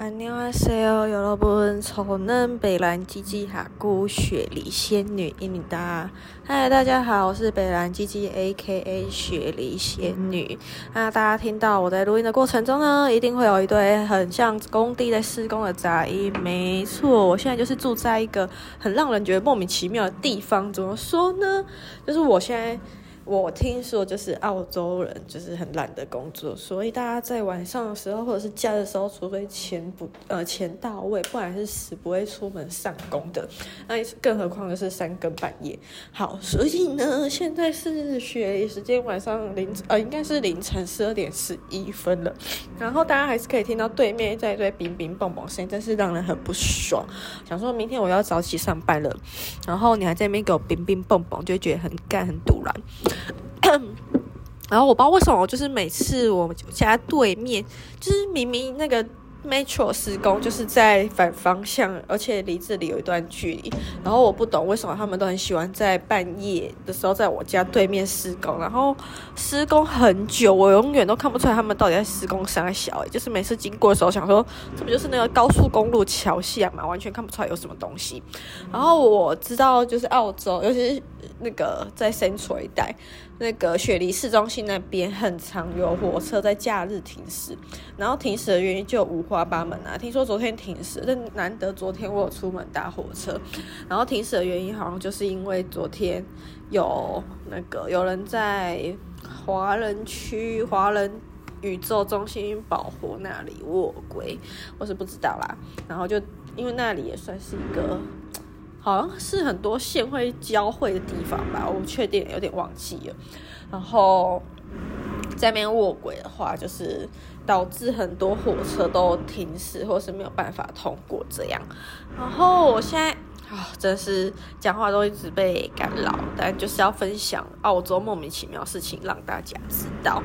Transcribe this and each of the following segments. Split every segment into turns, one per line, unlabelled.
안녕하세요，여러분，丑嫩北兰鸡鸡哈姑雪梨仙女伊米哒。嗨，大家好，我是北兰鸡鸡 A.K.A 雪梨仙女。那大家听到我在录音的过程中呢，一定会有一堆很像工地在施工的杂音。没错，我现在就是住在一个很让人觉得莫名其妙的地方。怎么说呢？就是我现在。 我听说，就是澳洲人就是很懒得工作，所以大家在晚上的时候或者是假的时候，除非钱不呃钱到位，不然是死不会出门上工的。那更何况就是三更半夜。好，所以呢，现在是雪梨时间晚上凌呃应该是凌晨十二点十一分了。然后大家还是可以听到对面在一堆冰冰蹦蹦声，真是让人很不爽。想说明天我要早起上班了，然后你还在那边给我冰冰蹦蹦，就觉得很干很赌烂。然后我不知道为什么，就是每次我家对面，就是明明那个 metro 施工就是在反方向，而且离这里有一段距离。然后我不懂为什么他们都很喜欢在半夜的时候在我家对面施工，然后施工很久，我永远都看不出来他们到底在施工啥小。就是每次经过的时候，想说这不就是那个高速公路桥下嘛，完全看不出来有什么东西。然后我知道，就是澳洲，尤其是。那个在 Central 一带，那个雪梨市中心那边很常有火车在假日停驶，然后停驶的原因就五花八门啊。听说昨天停驶，但难得昨天我有出门搭火车，然后停驶的原因好像就是因为昨天有那个有人在华人区华人宇宙中心保护那里卧轨，我是不知道啦。然后就因为那里也算是一个。好像是很多线会交汇的地方吧，我不确定，有点忘记了。然后在那边卧轨的话，就是导致很多火车都停驶，或是没有办法通过这样。然后我现在。啊，真是讲话都一直被干扰，但就是要分享澳洲莫名其妙的事情让大家知道。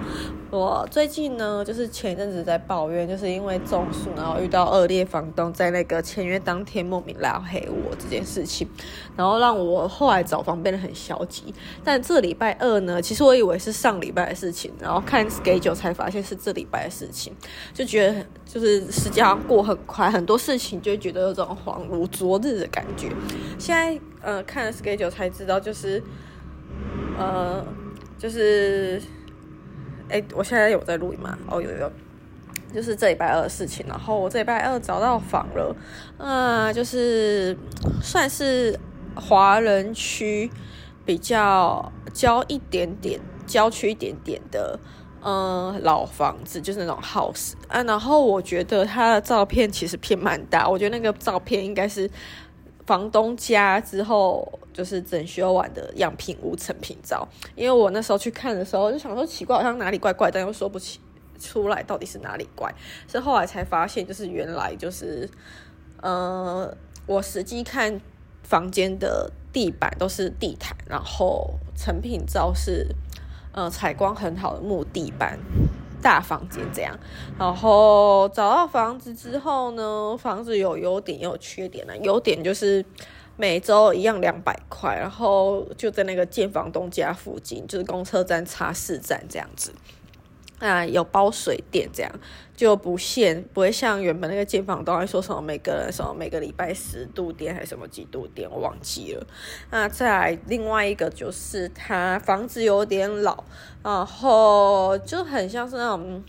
我最近呢，就是前一阵子在抱怨，就是因为中暑，然后遇到恶劣房东在那个签约当天莫名拉黑我这件事情，然后让我后来找房变得很消极。但这礼拜二呢，其实我以为是上礼拜的事情，然后看 schedule 才发现是这礼拜的事情，就觉得就是时间过很快，很多事情就觉得有种恍如昨日的感觉。现在呃看了 schedule 才知道，就是呃就是哎、我现在有在录音吗？哦有有，就是这礼拜二的事情。然后我这礼拜二找到房了，呃，就是算是华人区比较郊一点点、郊区一点点的呃老房子，就是那种 house 啊。然后我觉得他的照片其实偏蛮大，我觉得那个照片应该是。房东家之后就是整修完的样品屋成品照，因为我那时候去看的时候就想说奇怪，好像哪里怪怪，但又说不起出来到底是哪里怪，是后来才发现，就是原来就是，呃，我实际看房间的地板都是地毯，然后成品照是呃采光很好的木地板。大房间这样，然后找到房子之后呢，房子有优点也有缺点呢。优点就是每周一样两百块，然后就在那个建房东家附近，就是公车站插四站这样子。啊，有包水电这样，就不限，不会像原本那个建房东还说什么每个人什么每个礼拜十度电还是什么几度电，我忘记了。那再来另外一个就是，它房子有点老，然后就很像是那种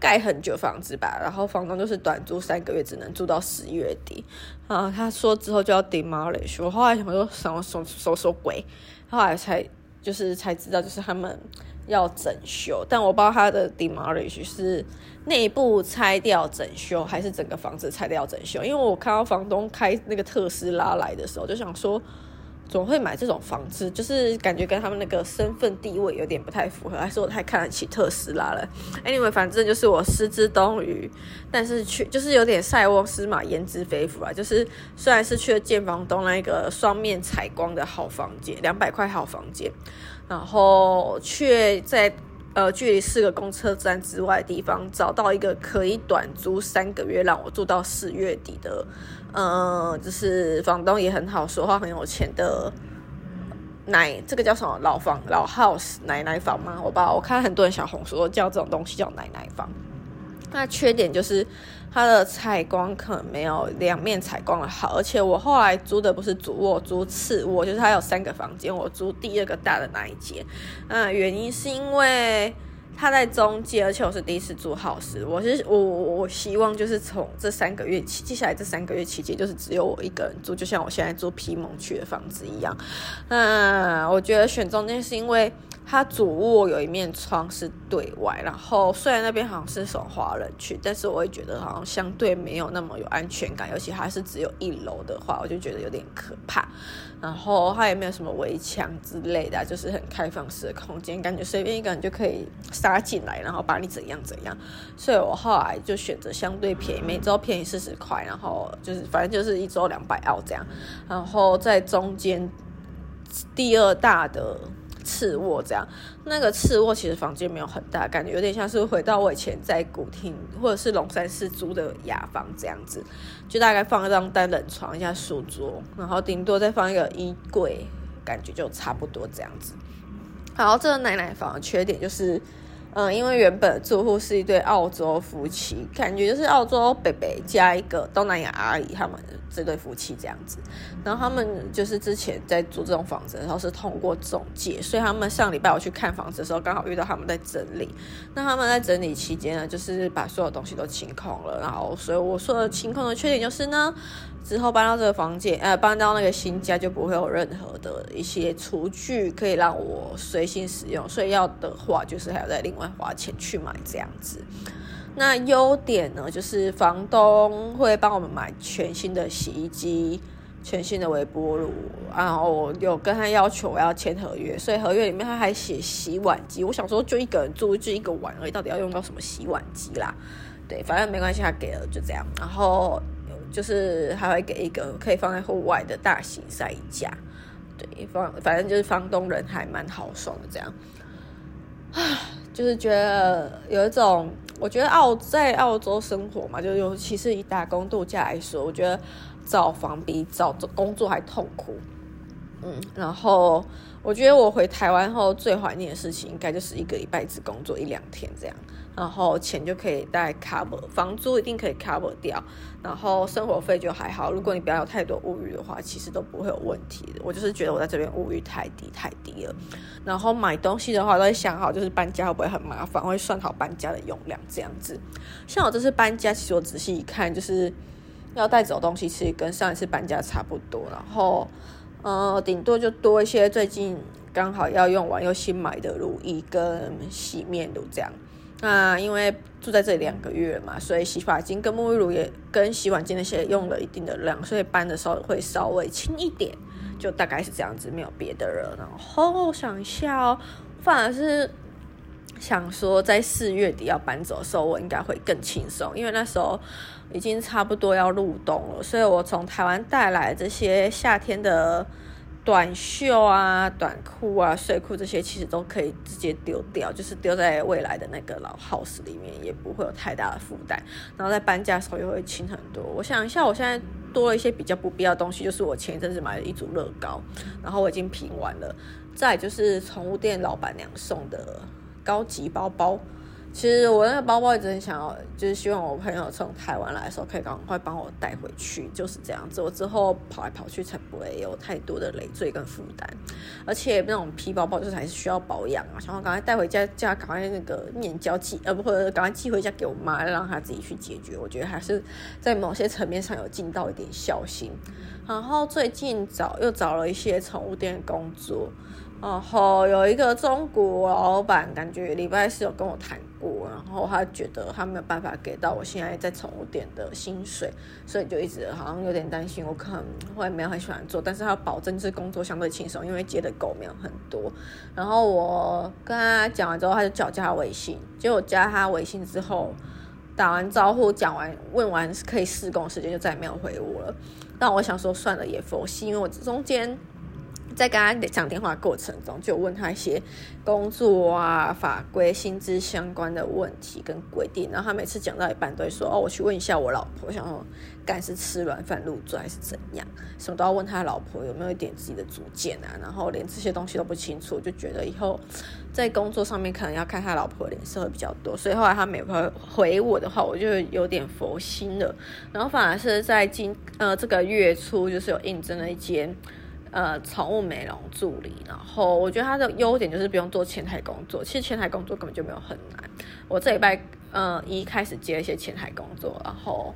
盖很久房子吧，然后房东就是短租三个月，只能住到十月底。啊，他说之后就要 demolish，我后来想说什么什么什么鬼，后来才就是才知道，就是他们。要整修，但我不知道他的 demolish 是内部拆掉整修，还是整个房子拆掉整修。因为我看到房东开那个特斯拉来的时候，就想说，总会买这种房子，就是感觉跟他们那个身份地位有点不太符合，还是我太看得起特斯拉了？Anyway，反正就是我失之东隅，但是去就是有点塞翁失马焉知非福啊。就是虽然是去了见房东那个双面采光的好房间，两百块好房间。然后却在呃距离四个公车站之外的地方找到一个可以短租三个月，让我住到四月底的，呃，就是房东也很好说话，很有钱的奶，这个叫什么老房老 house 奶奶房吗？我爸我看很多人小红书叫这种东西叫奶奶房。那缺点就是它的采光可能没有两面采光的好，而且我后来租的不是主卧，租次卧，就是它有三个房间，我租第二个大的那一间。那原因是因为。他在中间，而且我是第一次住 house。我是我我希望就是从这三个月期，接下来这三个月期间，就是只有我一个人住，就像我现在住皮蒙区的房子一样。嗯，我觉得选中间是因为它主卧有一面窗是对外，然后虽然那边好像是从华人区，但是我会觉得好像相对没有那么有安全感，尤其还是只有一楼的话，我就觉得有点可怕。然后它也没有什么围墙之类的，就是很开放式的空间，感觉随便一个人就可以杀进来，然后把你怎样怎样。所以我后来就选择相对便宜，每周便宜四十块，然后就是反正就是一周两百澳这样。然后在中间第二大的。次卧这样，那个次卧其实房间没有很大，感觉有点像是回到我以前在古亭或者是龙山寺租的雅房这样子，就大概放一张单人床、一下书桌，然后顶多再放一个衣柜，感觉就差不多这样子。然后这个奶奶房的缺点就是。嗯，因为原本住户是一对澳洲夫妻，感觉就是澳洲北北加一个东南亚阿姨，他们这对夫妻这样子。然后他们就是之前在租这种房子，然后是通过中介，所以他们上礼拜我去看房子的时候，刚好遇到他们在整理。那他们在整理期间呢，就是把所有东西都清空了。然后，所以我说的清空的缺点就是呢。之后搬到这个房间，呃，搬到那个新家就不会有任何的一些厨具可以让我随心使用，所以要的话就是还要再另外花钱去买这样子。那优点呢，就是房东会帮我们买全新的洗衣机、全新的微波炉，然后有跟他要求我要签合约，所以合约里面他还写洗碗机。我想说，就一个人住就一个碗而已，到底要用到什么洗碗机啦？对，反正没关系，他给了就这样。然后。就是还会给一个可以放在户外的大型晒衣架，对，放反正就是房东人还蛮豪爽的这样，啊，就是觉得有一种，我觉得澳在澳洲生活嘛，就尤其是以打工度假来说，我觉得找房比找工作还痛苦，嗯，然后我觉得我回台湾后最怀念的事情，应该就是一个礼拜只工作一两天这样。然后钱就可以带 cover，房租一定可以 cover 掉，然后生活费就还好。如果你不要有太多物欲的话，其实都不会有问题的。我就是觉得我在这边物欲太低太低了。然后买东西的话，都会想好就是搬家会不会很麻烦，会算好搬家的用量这样子。像我这次搬家，其实我仔细一看，就是要带走东西，其实跟上一次搬家差不多。然后，呃，顶多就多一些最近刚好要用完又新买的乳液跟洗面乳这样。那因为住在这里两个月嘛，所以洗发精跟沐浴乳也跟洗碗精那些用了一定的量，所以搬的时候会稍微轻一点，就大概是这样子，没有别的了。然后想一下哦，反而是想说在四月底要搬走的时候，我应该会更轻松，因为那时候已经差不多要入冬了，所以我从台湾带来这些夏天的。短袖啊、短裤啊、睡裤这些其实都可以直接丢掉，就是丢在未来的那个老 house 里面，也不会有太大的负担。然后在搬家的时候也会轻很多。我想一下，我现在多了一些比较不必要的东西，就是我前一阵子买了一组乐高，然后我已经拼完了。再就是宠物店老板娘送的高级包包。其实我那个包包一直很想要，就是希望我朋友从台湾来的时候可以赶快帮我带回去，就是这样子。我之后跑来跑去才不会有太多的累赘跟负担，而且那种皮包包就是还是需要保养啊，想要赶快带回家，叫赶快那个面交寄，呃不或者赶快寄回家给我妈，让她自己去解决。我觉得还是在某些层面上有尽到一点孝心。然后最近找又找了一些宠物店工作。然后有一个中国老板，感觉礼拜四有跟我谈过，然后他觉得他没有办法给到我现在在宠物店的薪水，所以就一直好像有点担心我可能会没有很喜欢做，但是他保证是工作相对轻松，因为接的狗没有很多。然后我跟他讲完之后，他就叫我加他微信，结果加他微信之后，打完招呼讲完问完可以试工时间，就再也没有回我了。但我想说算了，也佛系，因为我中间。在跟他讲电话过程中，就问他一些工作啊、法规、薪资相关的问题跟规定。然后他每次讲到一半，都会说：“哦，我去问一下我老婆，想说干是吃软饭入赘还是怎样？什么都要问他老婆有没有一点自己的主见啊。然后连这些东西都不清楚，就觉得以后在工作上面可能要看他老婆脸色会比较多。所以后来他每回回我的话，我就有点佛心了。然后反而是在今呃这个月初，就是有应征了一间。呃，宠物美容助理，然后我觉得它的优点就是不用做前台工作，其实前台工作根本就没有很难。我这礼拜呃一开始接一些前台工作，然后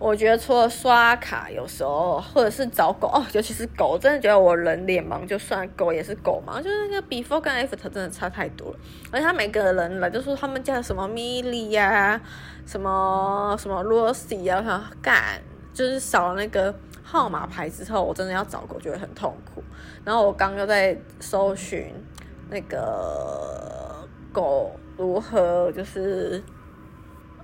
我觉得除了刷卡，有时候或者是找狗哦，尤其是狗，真的觉得我人脸盲，就算狗也是狗盲，就是那个 before 跟 after 真的差太多了。而且他每个人来就说他们家什么米莉呀，什么什么罗西啊，想干就是少了那个。号码牌之后，我真的要找狗，觉得很痛苦。然后我刚又在搜寻那个狗如何，就是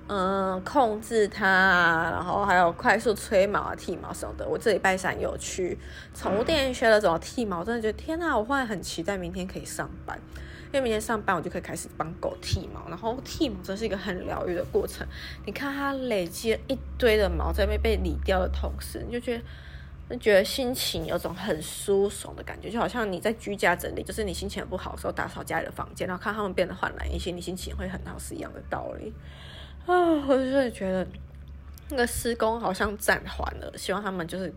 嗯控制它，然后还有快速吹毛、剃毛什么的。我这礼拜三有去宠物店学了怎么剃毛，真的觉得天哪！我忽然很期待明天可以上班。因为明天上班，我就可以开始帮狗剃毛，然后剃毛真是一个很疗愈的过程。你看它累积了一堆的毛在被被理掉的同时，你就觉得，就觉得心情有种很舒爽的感觉，就好像你在居家整理，就是你心情不好的时候打扫家里的房间，然后看他们变得焕然一新，你心情会很好，是一样的道理。啊，我就是觉得那个施工好像暂缓了，希望他们就是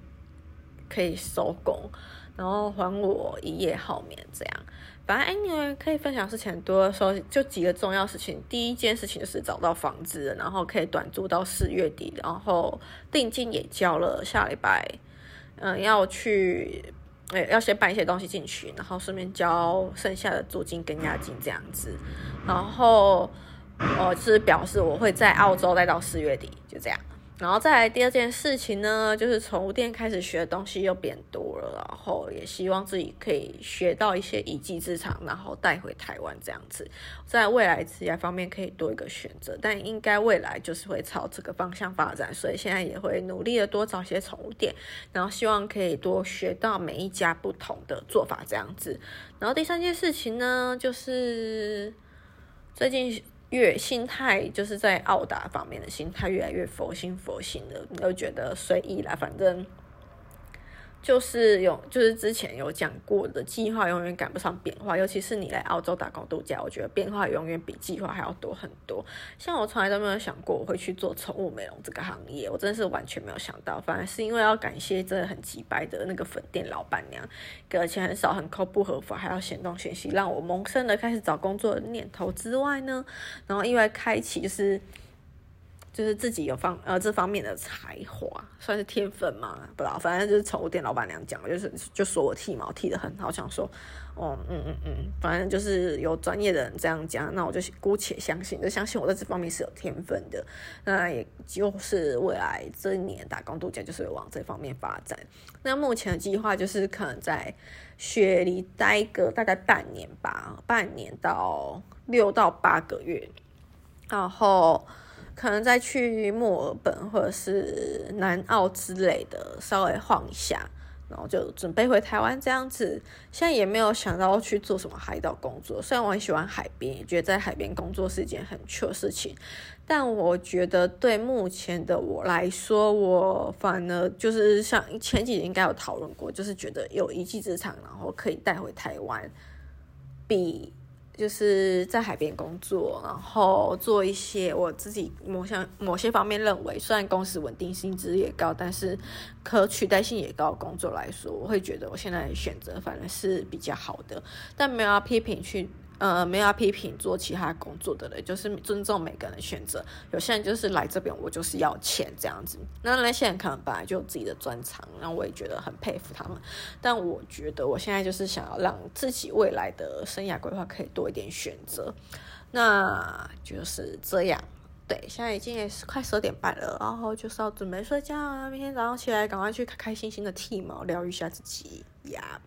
可以收工。然后还我一夜好眠，这样。反正 anyway 可以分享事情很多的时候，就几个重要事情。第一件事情就是找到房子，然后可以短租到四月底，然后定金也交了。下礼拜，嗯，要去，诶，要先办一些东西进去，然后顺便交剩下的租金跟押金这样子。然后，我是表示我会在澳洲待到四月底，就这样。然后再来第二件事情呢，就是宠物店开始学的东西又变多了，然后也希望自己可以学到一些一技之长，然后带回台湾这样子，在未来职业方面可以多一个选择，但应该未来就是会朝这个方向发展，所以现在也会努力的多找些宠物店，然后希望可以多学到每一家不同的做法这样子。然后第三件事情呢，就是最近。越心态就是在澳打方面的心态越来越佛心佛心的，都觉得随意啦，反正。就是有，就是之前有讲过的计划永远赶不上变化，尤其是你来澳洲打工度假，我觉得变化永远比计划还要多很多。像我从来都没有想过我会去做宠物美容这个行业，我真的是完全没有想到。反而是因为要感谢真的很机掰的那个粉店老板娘，给的钱很少，很抠不合法，还要嫌东嫌西，让我萌生了开始找工作的念头之外呢，然后意外开启就是。就是自己有方呃这方面的才华，算是天分嘛，不知道，反正就是宠物店老板娘讲，就是就说我剃毛剃得很好，想说，哦，嗯嗯嗯，反正就是有专业的人这样讲，那我就姑且相信，就相信我在这方面是有天分的，那也就是未来这一年打工度假就是往这方面发展。那目前的计划就是可能在雪梨待个大概半年吧，半年到六到八个月，然后。可能再去墨尔本或者是南澳之类的，稍微晃一下，然后就准备回台湾这样子。现在也没有想到去做什么海岛工作，虽然我很喜欢海边，也觉得在海边工作是一件很趣的事情，但我觉得对目前的我来说，我反而就是像前几年应该有讨论过，就是觉得有一技之长，然后可以带回台湾，比。就是在海边工作，然后做一些我自己某项某些方面认为，虽然公司稳定、薪资也高，但是可取代性也高工作来说，我会觉得我现在选择反而是比较好的，但没有要批评去。呃，没有要批评做其他工作的人，就是尊重每个人的选择。有些人就是来这边，我就是要钱这样子。那那些人可能本来就有自己的专长，然后我也觉得很佩服他们。但我觉得我现在就是想要让自己未来的生涯规划可以多一点选择。那就是这样。对，现在已经也是快十二点半了，然后就是要准备睡觉啊。明天早上起来赶快去开开心心的剃毛，疗愈一下自己呀。